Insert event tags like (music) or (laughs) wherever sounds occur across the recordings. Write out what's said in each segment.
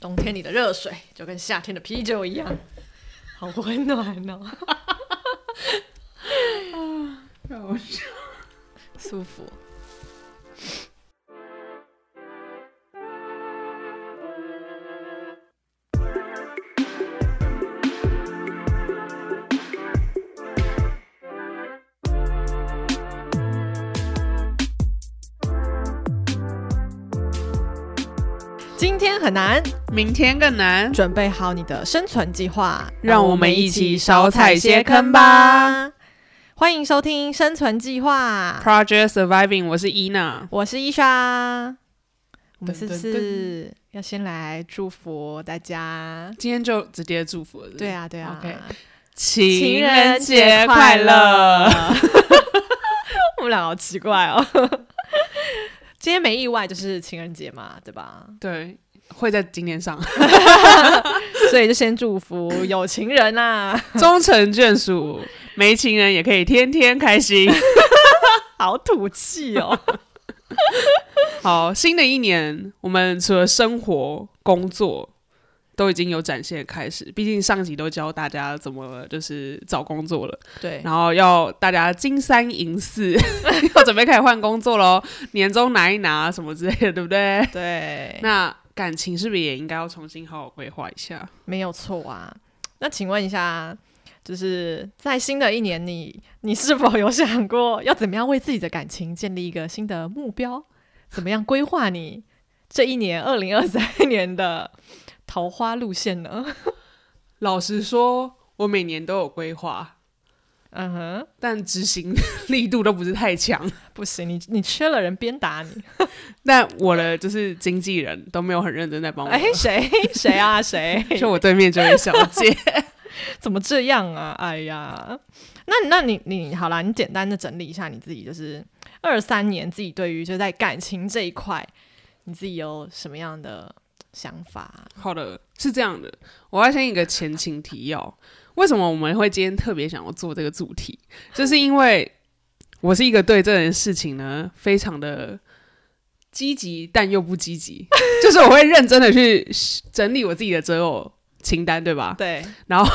冬天里的热水就跟夏天的啤酒一样，好温暖哦。(laughs) 舒服。很难，明天更难，准备好你的生存计划，让我们一起少踩些坑吧。欢迎收听《生存计划》Project Surviving，我是伊娜。我是伊莎。我们是不是要先来祝福大家？今天就直接祝福了。是是对，啊，对啊 OK 情情人人节节快乐！(laughs) 我们俩好奇怪哦。今天没意外就是情人节嘛，对吧？对，会在今天上，(laughs) 所以就先祝福有情人啊，(laughs) 终成眷属，没情人也可以天天开心。(laughs) 好土气哦。好，新的一年，我们除了生活、工作，都已经有展现的开始。毕竟上集都教大家怎么就是找工作了，对，然后要大家金三银四，要准备开始换工作喽，年终拿一拿什么之类的，对不对？对，那感情是不是也应该要重新好好规划一下？没有错啊。那请问一下，就是在新的一年你，你是否有想过要怎么样为自己的感情建立一个新的目标？怎么样规划你这一年二零二三年的桃花路线呢？(laughs) 老实说，我每年都有规划，嗯哼，但执行力度都不是太强。(laughs) 不行，你你缺了人鞭打你。(laughs) 但我的就是经纪人都没有很认真在帮我。哎，谁谁啊谁？(laughs) 就我对面这位小姐，怎么这样啊？哎呀，那那你你好啦，你简单的整理一下你自己，就是二三年自己对于就在感情这一块，你自己有什么样的想法？好的，是这样的，我要先一个前情提要。为什么我们会今天特别想要做这个主题？就是因为我是一个对这件事情呢非常的积极，但又不积极，(laughs) 就是我会认真的去整理我自己的择偶清单，对吧？对 (laughs) 然后，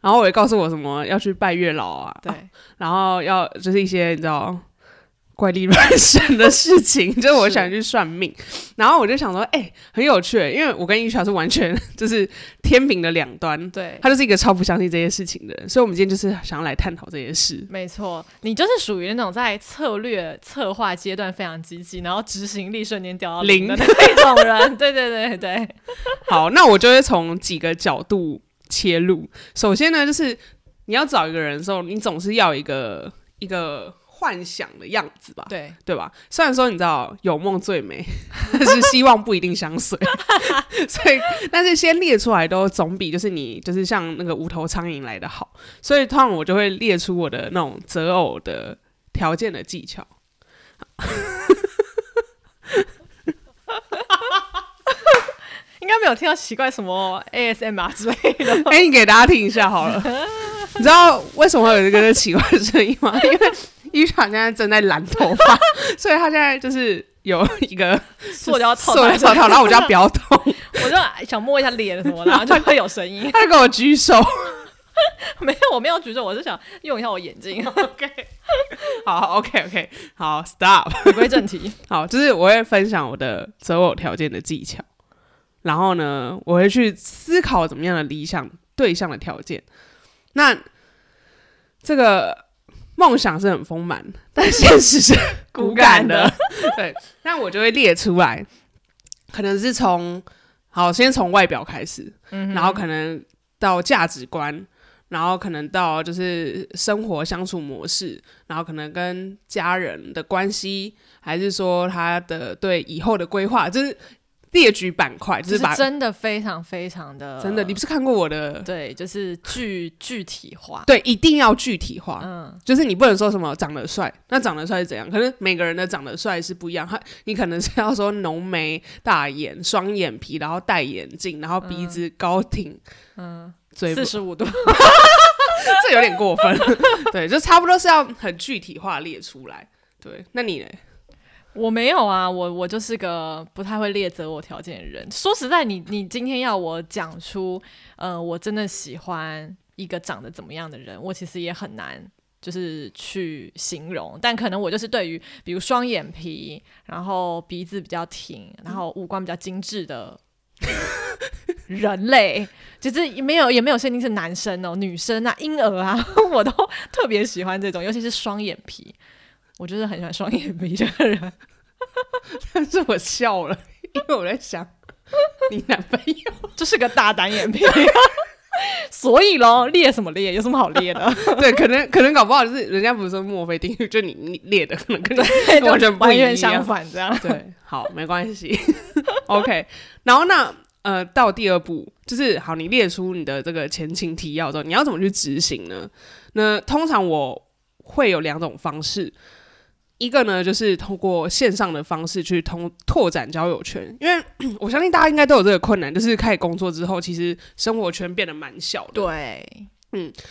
然后我也告诉我什么要去拜月老啊，对，然后要就是一些你知道怪力乱神的事情，就是我想去算命，然后我就想说，哎、很有趣，因为我跟玉乔是完全就是天平的两端，对，他就是一个超不相信这些事情的人，所以我们今天就是想要来探讨这些事。没错，你就是属于那种在策略策划阶段非常积极，然后执行力瞬间掉到零的那种人。对对对对，好，那我就会从几个角度切入。首先呢，就是你要找一个人的时候，你总是要一个一个幻想的样子吧，对对吧？虽然说你知道有梦最美，但 (laughs) 是希望不一定相随，(laughs) 所以但是先列出来都总比就是你就是像那个无头苍蝇来的好。所以通常我就会列出我的那种择偶的条件的技巧。应该没有听到奇怪什么 ASMR 之类的。(laughs) 哎、你给大家听一下好了。你知道为什么会有这个奇怪的声音吗？因为伊莎现在正在染头发，(laughs) 所以他现在就是有一个塑胶套塑料套套，然后我就要不要动，(laughs) 我就想摸一下脸什么的，然后就会有声音。(laughs) 他就跟我举手。没有，我没有举手，我是想用一下我眼睛。OK，好，OK OK，好，Stop。回归正题。好，就是我会分享我的择偶条件的技巧，然后呢，我会去思考怎么样的理想对象的条件。那这个梦想是很丰满，(laughs) 但现实是骨感的。(laughs) 对，那我就会列出来，可能是从好先从外表开始，嗯然后可能到价值观，然后可能到就是生活相处模式，然后可能跟家人的关系，还是说他的对以后的规划，就是列举板块，就就是是把真的非常非常的真的，你不是看过我的？对，就是具具体化。对，一定要具体化，嗯，就是你不能说什么长得帅，那长得帅是怎样？可是每个人的长得帅是不一样，他你可能是要说浓眉大眼、双眼皮，然后戴眼镜，然后鼻子高挺，嗯，嘴四十五度。(laughs) 这有点过分，对，就差不多是要很具体化列出来。对，那你呢？我没有啊，我我就是个不太会列择我条件的人。说实在，你你今天要我讲出，呃，我真的喜欢一个长得怎么样的人，我其实也很难就是去形容。但可能我就是对于比如双眼皮，然后鼻子比较挺，然后五官比较精致的人类，就是没有也没有限定是男生哦，女生啊，婴儿啊，我都特别喜欢这种，尤其是双眼皮。我就是很喜欢双眼皮这个人，(laughs) 但是我笑了，因为我在想，你男朋友 (laughs) 就是个大单眼皮，所以咯，列什么列？有什么好列的？(laughs) 对，可能可能搞不好就是人家不是说墨菲定律，就你你列的可能跟你完全不完全相反，这样对，好，没关系，OK。然后那呃，到第二步就是好，你列出你的这个前情提要之后，你要怎么去执行呢？那通常我会有两种方式。一个呢，就是通过线上的方式去通拓展交友圈，因为 (clears throat) 我相信大家应该都有这个困难，就是开始工作之后，其实生活圈变得蛮小的。对，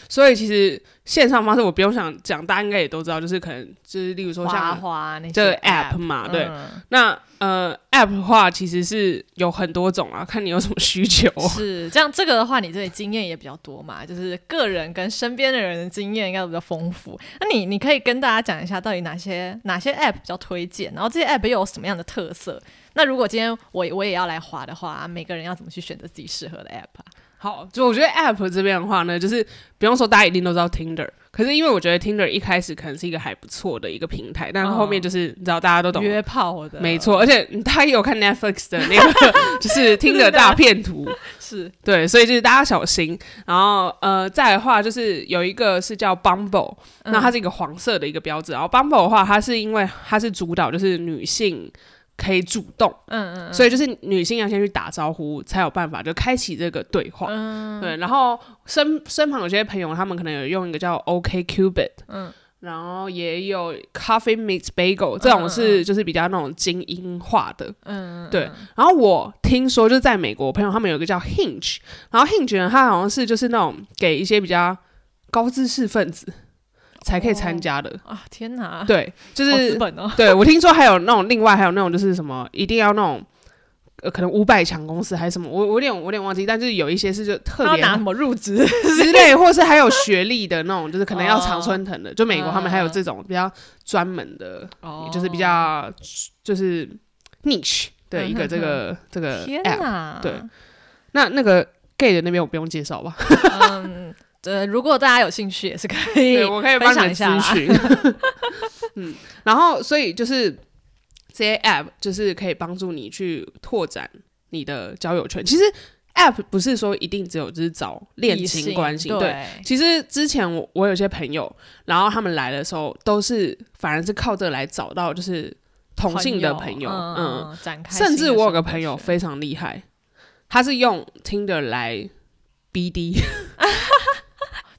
所以其实线上方式我不用想讲，大家应该也都知道，就是可能就是例如说花像花那些这个 app 嘛，对。嗯那呃 app 的话，其实是有很多种啊，看你有什么需求。是这样，这个的话，你这里经验也比较多嘛，就是个人跟身边的人的经验应该都比较丰富。那你你可以跟大家讲一下，到底哪些哪些 app 比较推荐，然后这些 app 又有什么样的特色？那如果今天我我也要来滑的话，每个人要怎么去选择自己适合的 app 啊？好，就我觉得 app 这边的话呢，就是不用说大家一定都知道 Tinder，可是因为我觉得 Tinder 一开始可能是一个还不错的一个平台，但是后面就是、你知道大家都懂。约炮的，没，错，而且大家也有看 Netflix 的那个，(laughs) 就是 Tinder 大片图，(laughs) 是对，所以就是大家小心。然后呃，再来的话就是有一个是叫 Bumble，、那它是一个黄色的一个标志。然后 Bumble 的话，它是因为它是主导就是女性可以主动，嗯嗯所以就是女性要先去打招呼，才有办法就开启这个对话。嗯。对，然后身身旁有些朋友，他们可能有用一个叫 OK Cupid，嗯。然后也有 Coffee Meets Bagel 这种是就是比较那种精英化的。嗯，对，然后我听说就是在美国，朋友他们有一个叫 Hinge，然后 Hinge 呢，它好像是就是那种给一些比较高知识分子才可以参加的。啊，天哪，对，就是资本哦，对我听说还有那种另外还有那种就是什么一定要那种。呃，可能五百强公司还是什么，我我有点我有点忘记，但是有一些是就特别拿什么 (laughs) 入职？之类，或是还有学历的那种，就是可能要常春藤的，就美国他们还有这种比较专门的，哦就是比较就是 niche 的一个这个这个 app。哪，对那那个 gay 的那边我不用介绍吧？嗯，呃，如果大家有兴趣，也是可以，我可以分享一下啦。(laughs) 嗯，然后所以就是这些 app 就是可以帮助你去拓展你的交友圈。其实 app 不是说一定只有就是找恋情关系，对。对，其实之前我我有些朋友，然后他们来的时候都是反而是靠这个来找到就是同性的朋友，嗯，嗯，展开甚至我有个朋友非常厉害，他是用 Tinder 来 BD，(laughs)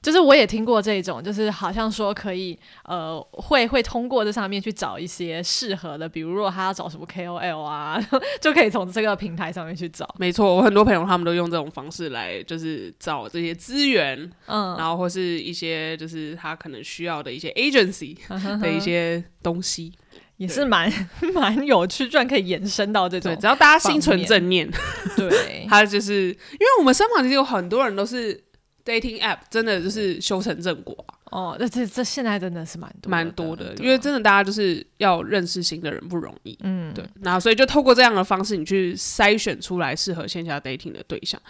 就是我也听过这种，就是好像说可以，呃，会会通过这上面去找一些适合的，比如如果他要找什么 KOL 啊，(laughs) 就可以从这个平台上面去找。没错，我很多朋友他们都用这种方式来就是找这些资源，嗯，然后或是一些就是他可能需要的一些 agency 的一些东西。也是蛮 (laughs) 蛮有趣，居然可以延伸到这对，种只要大家心存正念，对，(laughs) 他就是因为我们身旁其实有很多人都是 dating app，真的就是修成正果啊、哦，那这这现在真的是蛮多蛮多的，因为真的大家就是要认识新的人不容易。嗯，对，那所以就透过这样的方式，你去筛选出来适合线下 dating 的对象。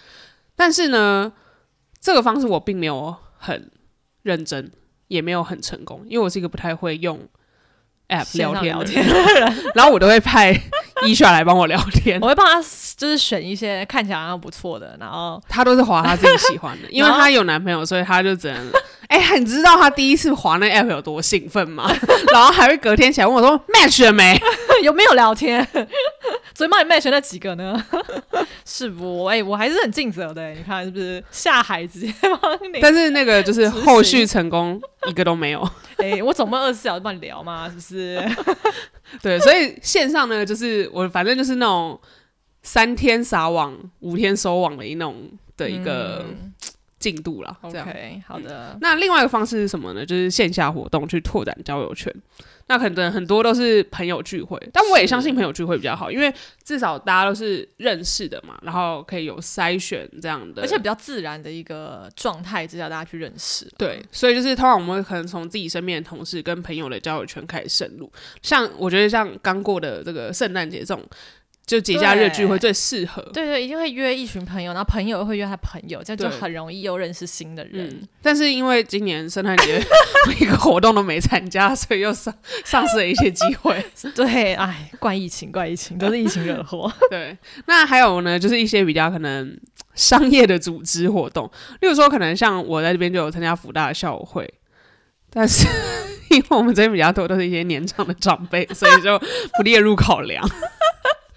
但是呢，这个方式我并没有很认真，也没有很成功，因为我是一个不太会用 app 聊聊天的人，(laughs) 然后我都会派伊莎来帮我聊天我，会帮他就是选一些看起来好像不错的，然后他都是划他自己喜欢的，(laughs) 因为然后她有男朋友，所以他就只能。哎、你知道他第一次滑那 app 有多兴奋吗？(laughs) 然后还会隔天起来问我说 match 了没？(laughs) 有没有聊天？所以帮你 match 那几个呢？(laughs) 是不？哎、我还是很尽责的、你看是不是？下海直接帮你。但是那个就是后续成功一个都没有。(laughs) 哎、我总不能二十四小时帮你聊嘛，是不是？(laughs) 对，所以线上呢，就是我反正就是那种三天撒网、五天收网的一那种的一个嗯进度了。这样。OK，好的，那另外一个方式是什么呢？就是线下活动去拓展交友圈。那可能很多都是朋友聚会，但我也相信朋友聚会比较好，因为至少大家都是认识的嘛，然后可以有筛选这样的，而且比较自然的一个状态之下，大家去认识。对，所以就是通常我们会可能从自己身边的同事跟朋友的交友圈开始渗入。像我觉得像刚过的这个圣诞节这种，就节假日聚会最适合。对对，一定会约一群朋友，然后朋友又会约他朋友，这样就很容易又认识新的人。嗯，但是因为今年圣诞节一个活动都没参加，所以又丧丧失了一些机会。(laughs) 对，哎，怪疫情，怪疫情，都是疫情惹的祸。(laughs) 对，那还有呢，就是一些比较可能商业的组织活动，例如说可能像我在这边就有参加福大的校友会，但是 (laughs) 因为我们这边比较多都是一些年长的长辈，所以就不列入考量。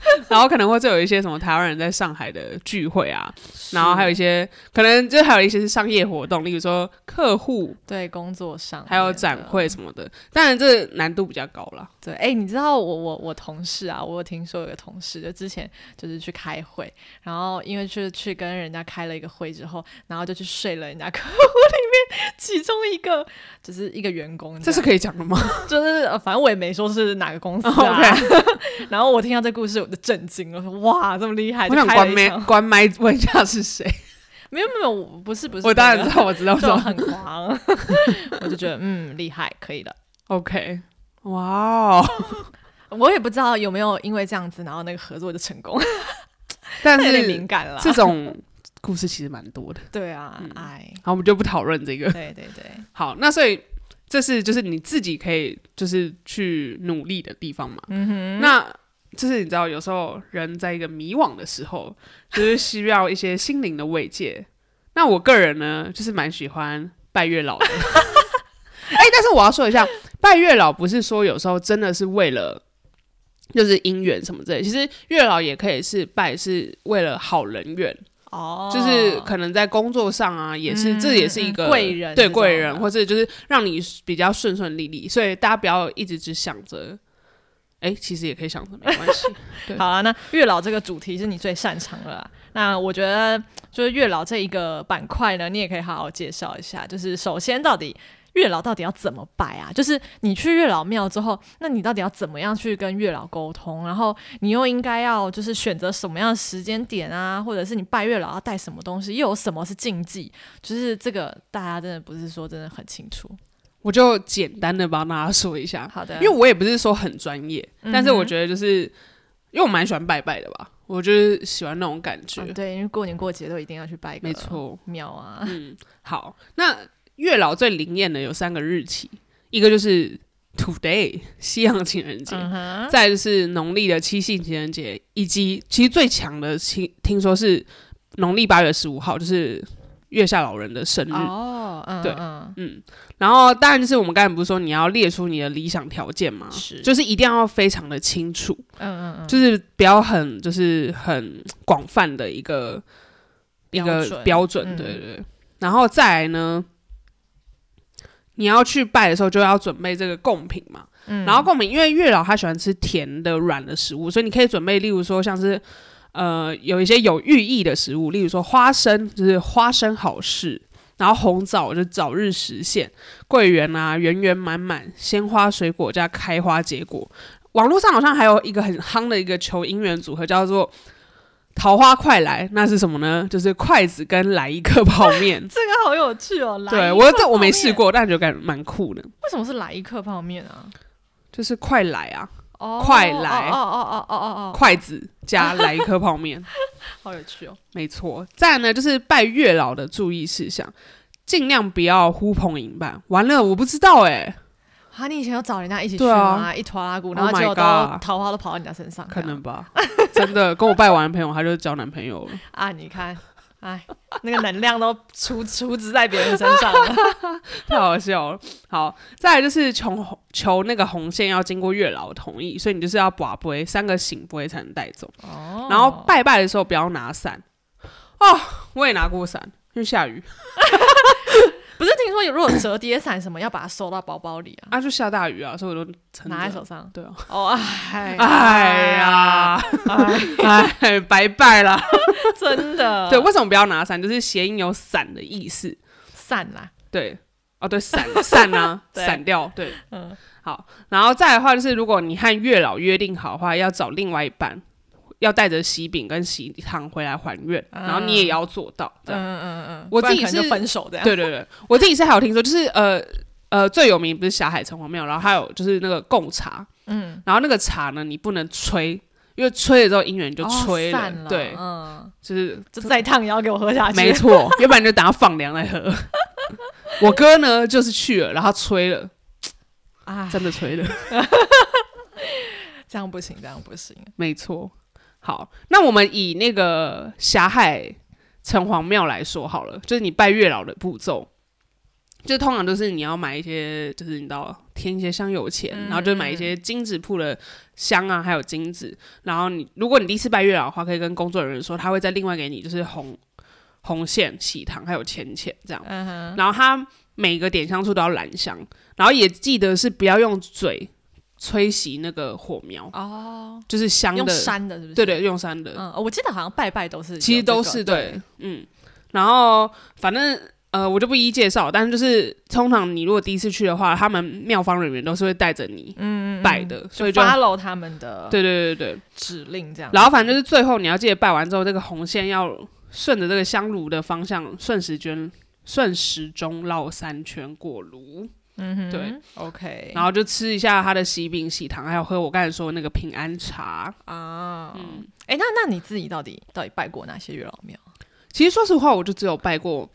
(laughs) 然后可能会就有一些什么台湾人在上海的聚会啊，然后还有一些可能就还有一些是商业活动，例如说客户对工作上还有展会什么的，当然这难度比较高啦。对，哎、你知道我我我同事啊，我有听说有个同事，就之前就是去开会，然后因为去去跟人家开了一个会之后，然后就去睡了人家客户里面其中一个就是一个员工样，(laughs) 这是可以讲的吗？就是、呃反正我也没说是哪个公司啊。(laughs) 然后我听到这故事我就震惊了，我说哇这么厉害，我想关麦关麦问一下是谁。(laughs) 没有没有，我不是不是、我当然知道，我知道，就说很狂，(laughs) 我就觉得嗯厉害，可以的。OK，哇哦！(laughs) 我也不知道有没有因为这样子，然后那个合作就成功，但是敏感了。这种故事其实蛮多的，对啊，嗯哎，好，我们就不讨论这个。对对对，好，那所以这是就是你自己可以就是去努力的地方嘛。嗯哼，那就是你知道，有时候人在一个迷惘的时候，就是需要一些心灵的慰藉。那我个人呢，就是蛮喜欢拜月老的。(laughs) 哎、但是我要说一下，拜月老不是说有时候真的是为了就是姻缘什么之类，其实月老也可以是拜是为了好人缘，哦，就是可能在工作上啊，也是、嗯这也是一嗯个贵人对贵人，或者就是让你比较顺顺利利。所以大家不要一直只想着，哎、其实也可以想着没关系。(laughs) 对好了，那月老这个主题是你最擅长的啦。那我觉得就是月老这一个板块呢，你也可以好好介绍一下。就是首先到底月老到底要怎么拜啊？就是你去月老庙之后，那你到底要怎么样去跟月老沟通？然后你又应该要就是选择什么样的时间点啊，或者是你拜月老要带什么东西，又有什么是禁忌？就是这个大家真的不是说真的很清楚。我就简单的帮大家说一下，好的，因为我也不是说很专业，嗯但是我觉得就是因为我蛮喜欢拜拜的吧，我就是喜欢那种感觉。啊对，因为过年过节都一定要去拜一个没错，庙啊。嗯，好，那月老最灵验的有三个日期，一个就是 today (laughs) 西洋情人节，嗯，再就是农历的七夕情人节，以及其实最强的听听说是农历八月十五号，就是月下老人的生日。哦，嗯，对嗯，嗯，然后当然就是我们刚才不是说你要列出你的理想条件吗？是就是一定要非常的清楚，嗯嗯嗯，就是不要很就是很广泛的一个一个标准对对。然后再来呢，你要去拜的时候就要准备这个贡品嘛。嗯然后贡品，因为月老他喜欢吃甜的、软的食物，所以你可以准备，例如说像是呃有一些有寓意的食物，例如说花生，就是花生好事。然后红枣就早日实现，桂圆啊圆圆满满，鲜花水果加开花结果。网络上好像还有一个很夯的一个求姻缘组合，叫做“桃花快来”，那是什么呢？就是筷子跟来一颗泡面。(laughs) 这个好有趣哦。来对我这我没试，过，但觉得感觉蛮酷的。为什么是来一克泡面啊？就是快来啊，哦，快来哦哦哦哦哦哦，筷子加来一颗泡面。(laughs) 好有趣哦。没错，再来呢就是拜月老的注意事项，尽量不要呼朋引伴。完了，我不知道哎、啊，你以前有找人家一起去吗？一拖拉鼓，Oh 然后结果桃花都跑到你家身上，可能吧，真的跟我拜完的朋友，他就交男朋友了。(laughs) 啊？你看，哎，那个能量都出出资在别人身上了。(laughs) 太好笑了。好，再来就是求求那个红线要经过月老同意，所以你就是要把杯三个醒杯才能带走。哦然后拜拜的时候不要拿伞。哦，我也拿过伞，因为下雨。不是听说有如果折叠伞什么要把它收到包包里啊，啊，就下大雨啊，所以我都拿在手上。对啊，哦，哎哎呀，哎，(laughs) 哎，白拜了。(laughs) 真的，对，为什么不要拿伞？就是谐音有伞的意思。散啦，对，哦，对，散散啊，(laughs) 对。散掉。对，嗯，好，然后再的话，就是如果你和月老约定好的话，要找另外一半，要带着喜饼跟喜糖回来还愿，然后你也要做到。这样，嗯嗯嗯，我自己是分手这样。对对对，我自己是还有听说，就是呃呃最有名不是霞海城隍庙，然后还有就是那个贡茶，嗯，然后那个茶呢，你不能吹，因为吹了之后姻缘就哦吹了，散了，对，嗯，就是 (laughs) 就再烫也要给我喝下去。没错，要不然就等它放凉再喝。(laughs) 我哥呢，就是去了，然后吹了，啊，真的吹了，(laughs) 这样不行，这样不行。没错。好，那我们以那个霞海城隍庙来说好了，就是你拜月老的步骤，就通常都是你要买一些，就是你知道添一些香油钱，然后就买一些金纸铺的香啊，还有金子。然后你如果你第一次拜月老的话，可以跟工作人员说，他会再另外给你就是红红线、喜糖还有钱钱这样。嗯，然后他每个点香处都要燃香，然后也记得是不要用嘴吹熄那个火苗，哦，就是香用的，扇的，是不是？对对，用山的，嗯，我记得好像拜拜都是，其实都是对，，嗯。然后反正呃，我就不一一介绍，但是就是通常你如果第一次去的话，他们庙方人员都是会带着你嗯，拜的，所以就 follow 他们的对对对对。指令这样。然后反正就是最后你要记得拜完之后，这个红线要顺着这个香炉的方向顺时针顺时钟绕三圈过炉。嗯哼，对，OK，然后就吃一下他的喜饼、喜糖，还有喝我刚才说的那个平安茶。啊，嗯，哎，那那你自己到底到底拜过哪些月老庙？其实说实话，我就只有拜过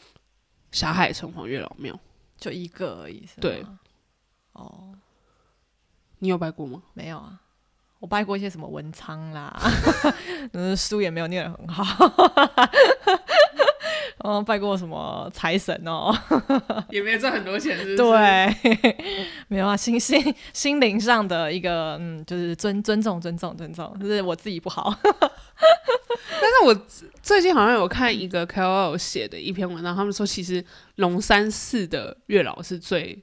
霞海城隍月老庙。就一个而已，是对。哦，你有拜过吗？没有啊，我拜过一些什么文昌啦，嗯，(laughs) 书也没有念得很好。嗯，拜过什么财神哦？(laughs) 也没有赚很多钱，是对，(laughs) 没有啊，心心心灵上的一个，嗯，就是尊尊重尊重尊重，就是我自己不好。(laughs) 但是我最近好像有看一个 KOL 写的一篇文章，他们说其实龙山寺的月老是最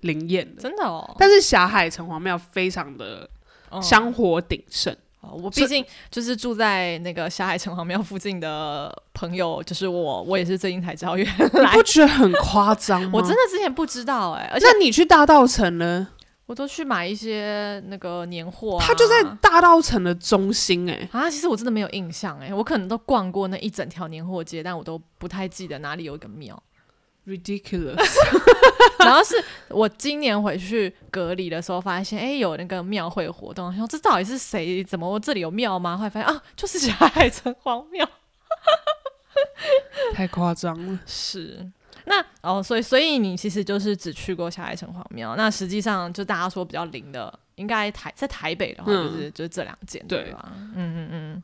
灵验的，真的哦，但是霞海城隍庙非常的嗯香火鼎盛。哦我毕竟就是住在那个霞海城隍庙附近的朋友，就是我，我也是最近才知道，原你来不觉得很夸张 (laughs) 吗？我真的之前不知道哎、而且那你去大道城呢？我都去买一些那个年货、啊，它就在大道城的中心哎、啊，其实我真的没有印象哎、我可能都逛过那一整条年货街，但我都不太记得哪里有一个庙。Ridiculous。(laughs) 然后是我今年回去隔离的时候，发现哎、诶有那个庙会活动，然后这到底是谁？怎么我这里有庙吗？后来发现啊，就是小海城隍庙。(laughs) 太夸张了。是。那哦，所以所以你其实就是只去过小海城隍庙，那实际上就大家说比较灵的，应该台在台北的话，嗯就是、就是这两间对对吧？嗯嗯嗯。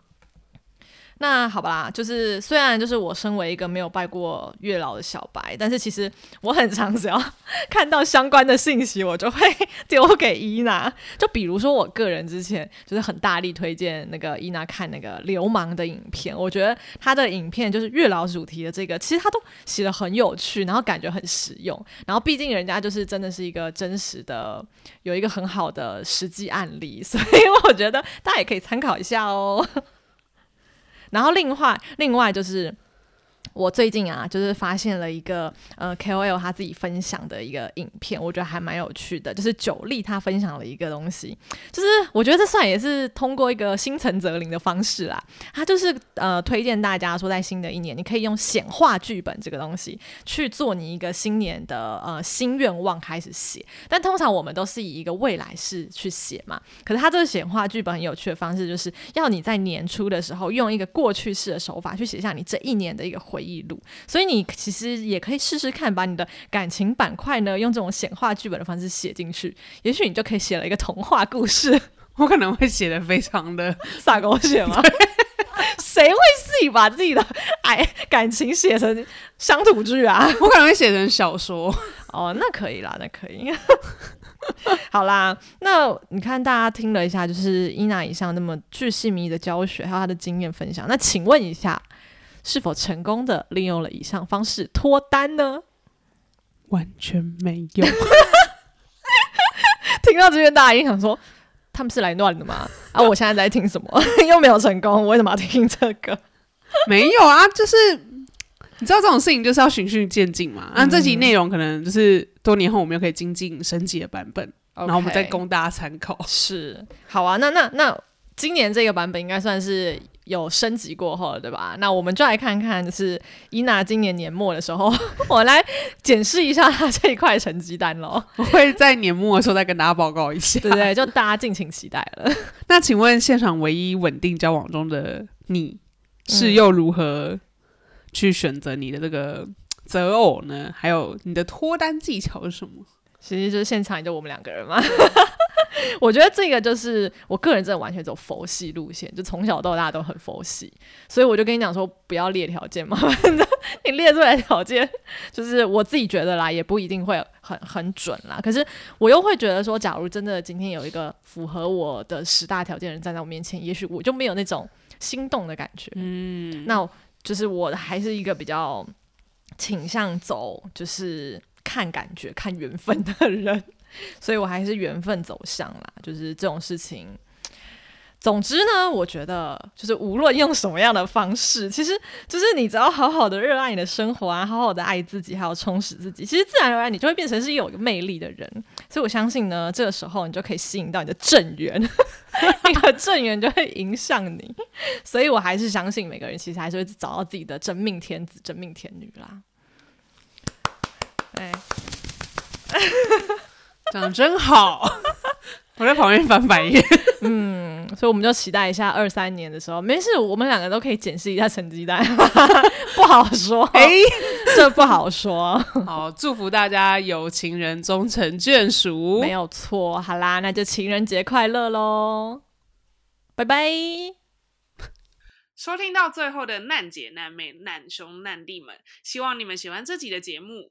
那好吧，就是虽然就是我身为一个没有拜过月老的小白，但是其实我很常只要 (laughs) 看到相关的信息，我就会 (laughs) 丢给伊娜。就比如说我个人之前就是很大力推荐那个伊娜看那个流氓的影片，我觉得他的影片就是月老主题的这个，其实他都写的很有趣，然后感觉很实用。然后毕竟人家就是真的是一个真实的，有一个很好的实际案例，所以我觉得大家也可以参考一下哦。然后另外另外就是。我最近啊，就是发现了一个呃 KOL 他自己分享的一个影片，我觉得还蛮有趣的。就是九力他分享了一个东西，就是我觉得这算也是通过一个心诚则灵的方式啦。他就是呃推荐大家说，在新的一年，你可以用显化剧本这个东西去做你一个新年的呃新愿望开始写。但通常我们都是以一个未来式去写嘛。可是他这个显化剧本很有趣的方式，就是要你在年初的时候用一个过去式的手法去写下你这一年的一个回忆录。所以你其实也可以试试看，把你的感情板块呢用这种显化剧本的方式写进去，也许你就可以写了一个童话故事。(laughs) 我可能会写的非常的，撒狗血吗？(laughs) 谁会自己把自己的哎感情写成乡土剧啊？我可能会写成小说。(laughs) 哦，那可以啦，那可以。好啦，那你看大家听了一下，就是伊娜以上那么巨细靡遗的教学，还有她的经验分享。那请问一下，是否成功的利用了以上方式脱单呢？完全没有。(laughs) 听到这边，大家一定想说，他们是来乱的吗？啊，我现在在听什么？(laughs) 又没有成功，我为什么要听这个？没有啊，就是你知道这种事情就是要循序渐进嘛。那、这集内容可能就是多年后我们又可以精进升级的版本，然后我们再供大家参考。是好啊，那那那今年这个版本应该算是有升级过后了，对吧？那我们就来看看，就是伊娜今年年末的时候，(laughs) 我来检视一下她这一块成绩单喽。我会在年末的时候再跟大家报告一下。对不对？就大家敬请期待了。(laughs) 那请问现场唯一稳定交往中的你，是嗯又如何去选择你的这个择偶呢？还有你的脱单技巧是什么？其实就是现场也就我们两个人嘛。(laughs) (laughs) 我觉得这个就是我个人真的完全走佛系路线，就从小到大都很佛系，所以我就跟你讲说不要列条件嘛，你列出来条件就是我自己觉得啦，也不一定会很很准啦。可是我又会觉得说，假如真的今天有一个符合我的十大条件的人站在我面前，也许我就没有那种心动的感觉。嗯，那就是我还是一个比较倾向走就是看感觉、看缘分的人，所以我还是缘分走向啦。就是这种事情，总之呢，我觉得就是无论用什么样的方式，其实就是你只要好好的热爱你的生活啊，好好的爱自己，还有充实自己，其实自然而然你就会变成是有一个魅力的人。所以我相信呢，这个时候你就可以吸引到你的正缘，(laughs) 你的正缘就会迎向你。所以我还是相信每个人其实还是会找到自己的真命天子、真命天女啦。哎，讲的真好，(laughs) 我在旁边翻白眼。嗯，所以我们就期待一下二三年的时候，没事，我们两个都可以检视一下成绩单，(laughs) 不好说，哎、这不好说，好，祝福大家有情人终成眷属。没有错。好啦，那就情人节快乐喽，拜拜。收听到最后的难姐、难妹、难兄、难弟们，希望你们喜欢这集的节目。